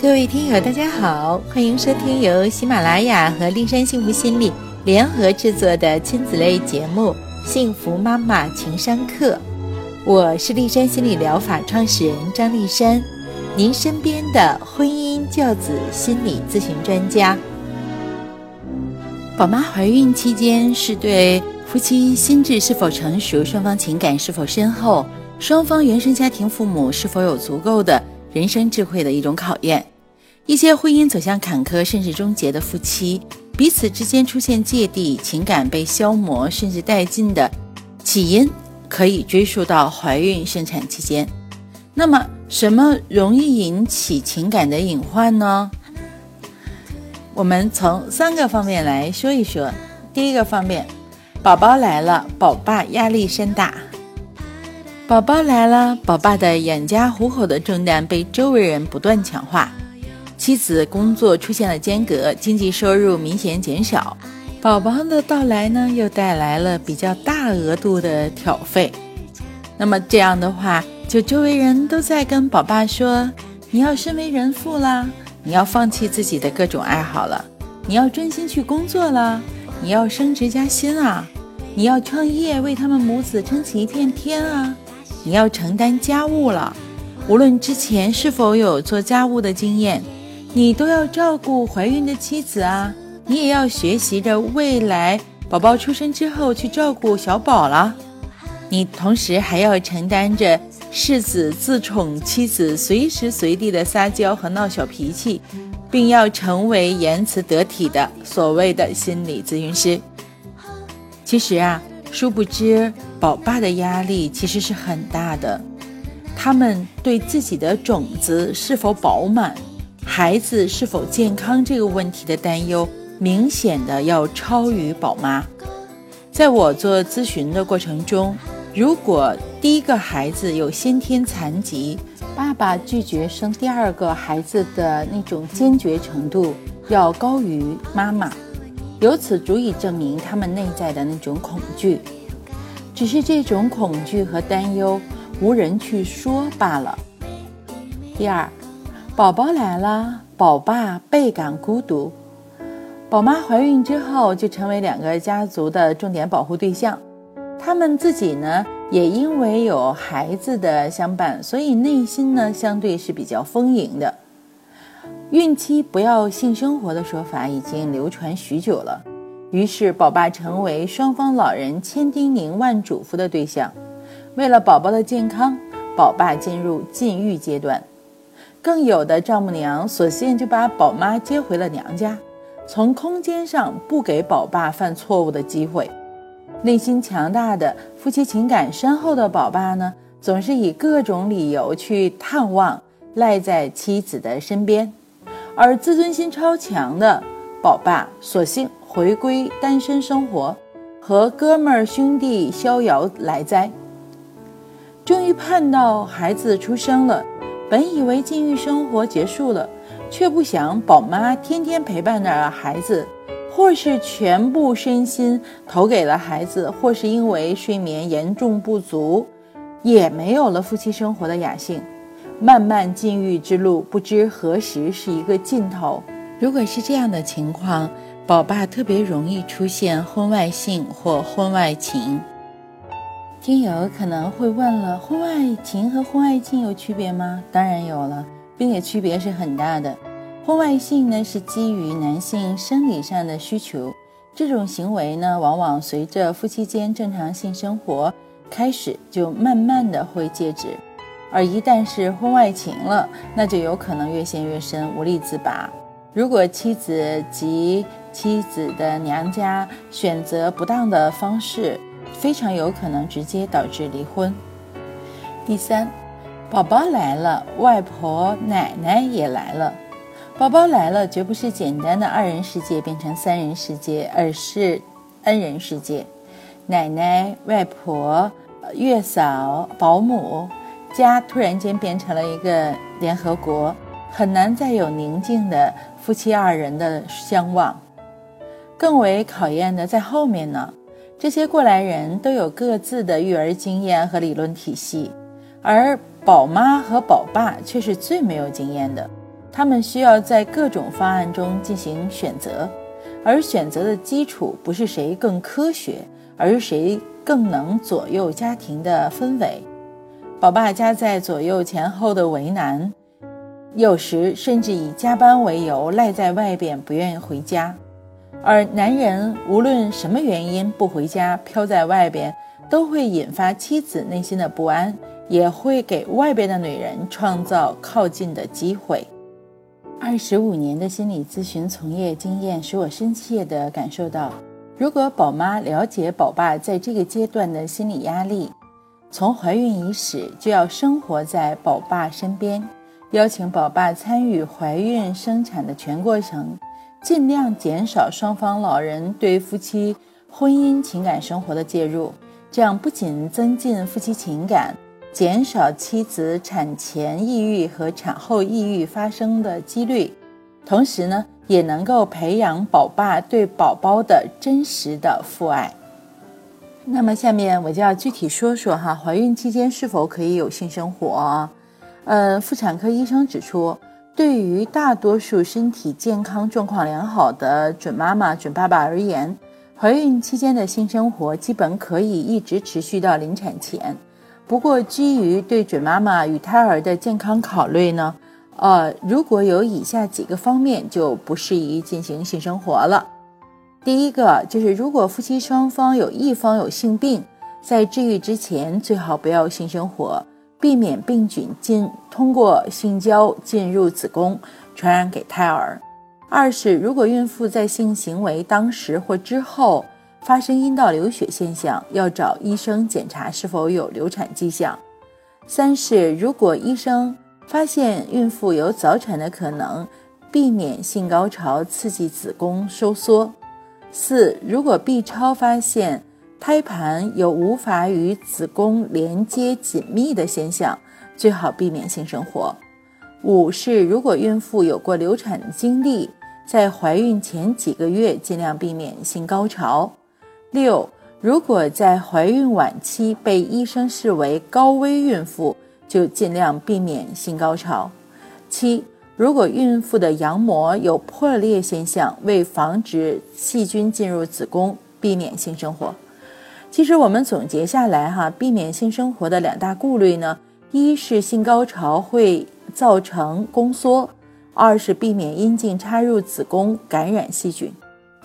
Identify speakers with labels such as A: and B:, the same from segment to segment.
A: 各位听友，大家好，欢迎收听由喜马拉雅和丽山幸福心理联合制作的亲子类节目《幸福妈妈情商课》。我是丽山心理疗法创始人张丽山，您身边的婚姻教子心理咨询专家。宝妈怀孕期间是对夫妻心智是否成熟、双方情感是否深厚、双方原生家庭父母是否有足够的人生智慧的一种考验。一些婚姻走向坎坷甚至终结的夫妻，彼此之间出现芥蒂，情感被消磨甚至殆尽的起因，可以追溯到怀孕生产期间。那么，什么容易引起情感的隐患呢？我们从三个方面来说一说。第一个方面，宝宝来了，宝爸压力山大。宝宝来了，宝爸的养家糊口的重担被周围人不断强化。妻子工作出现了间隔，经济收入明显减少，宝宝的到来呢，又带来了比较大额度的挑费。那么这样的话，就周围人都在跟宝爸说：“你要身为人父啦，你要放弃自己的各种爱好了，你要专心去工作了，你要升职加薪啊，你要创业为他们母子撑起一片天啊，你要承担家务了。无论之前是否有做家务的经验。”你都要照顾怀孕的妻子啊，你也要学习着未来宝宝出生之后去照顾小宝了。你同时还要承担着世子自宠妻子随时随地的撒娇和闹小脾气，并要成为言辞得体的所谓的心理咨询师。其实啊，殊不知宝爸的压力其实是很大的，他们对自己的种子是否饱满。孩子是否健康这个问题的担忧，明显的要超于宝妈。在我做咨询的过程中，如果第一个孩子有先天残疾，爸爸拒绝生第二个孩子的那种坚决程度要高于妈妈，由此足以证明他们内在的那种恐惧。只是这种恐惧和担忧无人去说罢了。第二。宝宝来了，宝爸倍感孤独。宝妈怀孕之后，就成为两个家族的重点保护对象。他们自己呢，也因为有孩子的相伴，所以内心呢，相对是比较丰盈的。孕期不要性生活的说法已经流传许久了，于是宝爸成为双方老人千叮咛万嘱咐的对象。为了宝宝的健康，宝爸进入禁欲阶段。更有的丈母娘索性就把宝妈接回了娘家，从空间上不给宝爸犯错误的机会。内心强大的、夫妻情感深厚的宝爸呢，总是以各种理由去探望，赖在妻子的身边；而自尊心超强的宝爸，索性回归单身生活，和哥们儿兄弟逍遥来哉。终于盼到孩子出生了。本以为禁欲生活结束了，却不想宝妈天天陪伴着孩子，或是全部身心投给了孩子，或是因为睡眠严重不足，也没有了夫妻生活的雅兴。漫漫禁欲之路，不知何时是一个尽头。如果是这样的情况，宝爸特别容易出现婚外性或婚外情。听友可能会问了：婚外情和婚外性有区别吗？当然有了，并且区别是很大的。婚外性呢是基于男性生理上的需求，这种行为呢往往随着夫妻间正常性生活开始就慢慢的会戒止，而一旦是婚外情了，那就有可能越陷越深，无力自拔。如果妻子及妻子的娘家选择不当的方式，非常有可能直接导致离婚。第三，宝宝来了，外婆奶奶也来了。宝宝来了，绝不是简单的二人世界变成三人世界，而是 N 人世界。奶奶、外婆、月嫂、保姆，家突然间变成了一个联合国，很难再有宁静的夫妻二人的相望。更为考验的在后面呢。这些过来人都有各自的育儿经验和理论体系，而宝妈和宝爸却是最没有经验的。他们需要在各种方案中进行选择，而选择的基础不是谁更科学，而是谁更能左右家庭的氛围。宝爸夹在左右前后的为难，有时甚至以加班为由赖在外边不愿意回家，而男人无论什么原因不回家，飘在外边，都会引发妻子内心的不安，也会给外边的女人创造靠近的机会。二十五年的心理咨询从业经验，使我深切地感受到，如果宝妈了解宝爸在这个阶段的心理压力，从怀孕伊始就要生活在宝爸身边，邀请宝爸参与怀孕生产的全过程，尽量减少双方老人对夫妻婚姻情感生活的介入，这样不仅增进夫妻情感。减少妻子产前抑郁和产后抑郁发生的几率，同时呢，也能够培养宝爸对宝宝的真实的父爱。那么，下面我就要具体说说哈，怀孕期间是否可以有性生活？呃，妇产科医生指出，对于大多数身体健康状况良好的准妈妈、准爸爸而言，怀孕期间的性生活基本可以一直持续到临产前。不过，基于对准妈妈与胎儿的健康考虑呢，呃，如果有以下几个方面，就不适宜进行性生活了。第一个就是，如果夫妻双方有一方有性病，在治愈之前最好不要性生活，避免病菌进通过性交进入子宫，传染给胎儿。二是，如果孕妇在性行为当时或之后。发生阴道流血现象，要找医生检查是否有流产迹象。三是，如果医生发现孕妇有早产的可能，避免性高潮刺激子宫收缩。四，如果 B 超发现胎盘有无法与子宫连接紧密的现象，最好避免性生活。五是，如果孕妇有过流产经历，在怀孕前几个月尽量避免性高潮。六，如果在怀孕晚期被医生视为高危孕妇，就尽量避免性高潮。七，如果孕妇的羊膜有破裂现象，为防止细菌进入子宫，避免性生活。其实我们总结下来哈，避免性生活的两大顾虑呢，一是性高潮会造成宫缩，二是避免阴茎插入子宫感染细菌。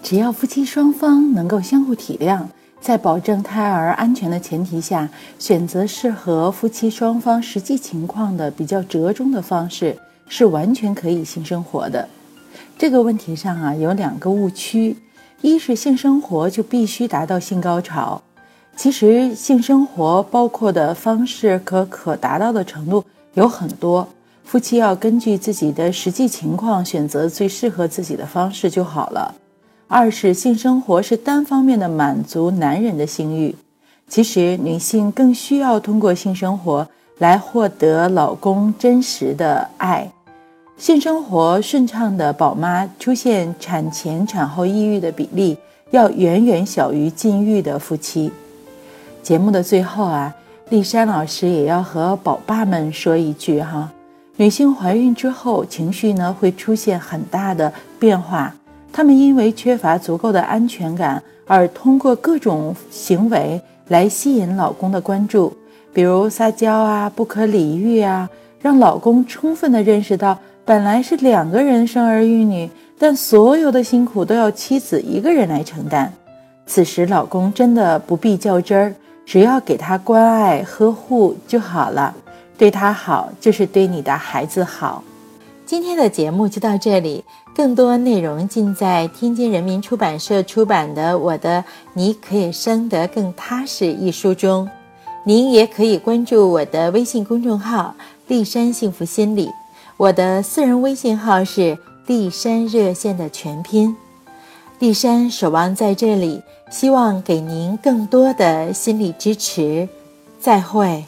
A: 只要夫妻双方能够相互体谅，在保证胎儿安全的前提下，选择适合夫妻双方实际情况的比较折中的方式，是完全可以性生活的。这个问题上啊，有两个误区：一是性生活就必须达到性高潮，其实性生活包括的方式和可达到的程度有很多，夫妻要根据自己的实际情况选择最适合自己的方式就好了。二是性生活是单方面的满足男人的性欲，其实女性更需要通过性生活来获得老公真实的爱。性生活顺畅的宝妈出现产前产后抑郁的比例要远远小于禁欲的夫妻。节目的最后啊，丽珊老师也要和宝爸们说一句哈，女性怀孕之后情绪呢会出现很大的变化。她们因为缺乏足够的安全感，而通过各种行为来吸引老公的关注，比如撒娇啊、不可理喻啊，让老公充分的认识到，本来是两个人生儿育女，但所有的辛苦都要妻子一个人来承担。此时，老公真的不必较真儿，只要给他关爱呵护就好了。对他好，就是对你的孩子好。今天的节目就到这里，更多内容尽在天津人民出版社出版的《我的你可以生得更踏实》一书中。您也可以关注我的微信公众号“丽山幸福心理”，我的私人微信号是“丽山热线”的全拼。丽山守望在这里，希望给您更多的心理支持。再会。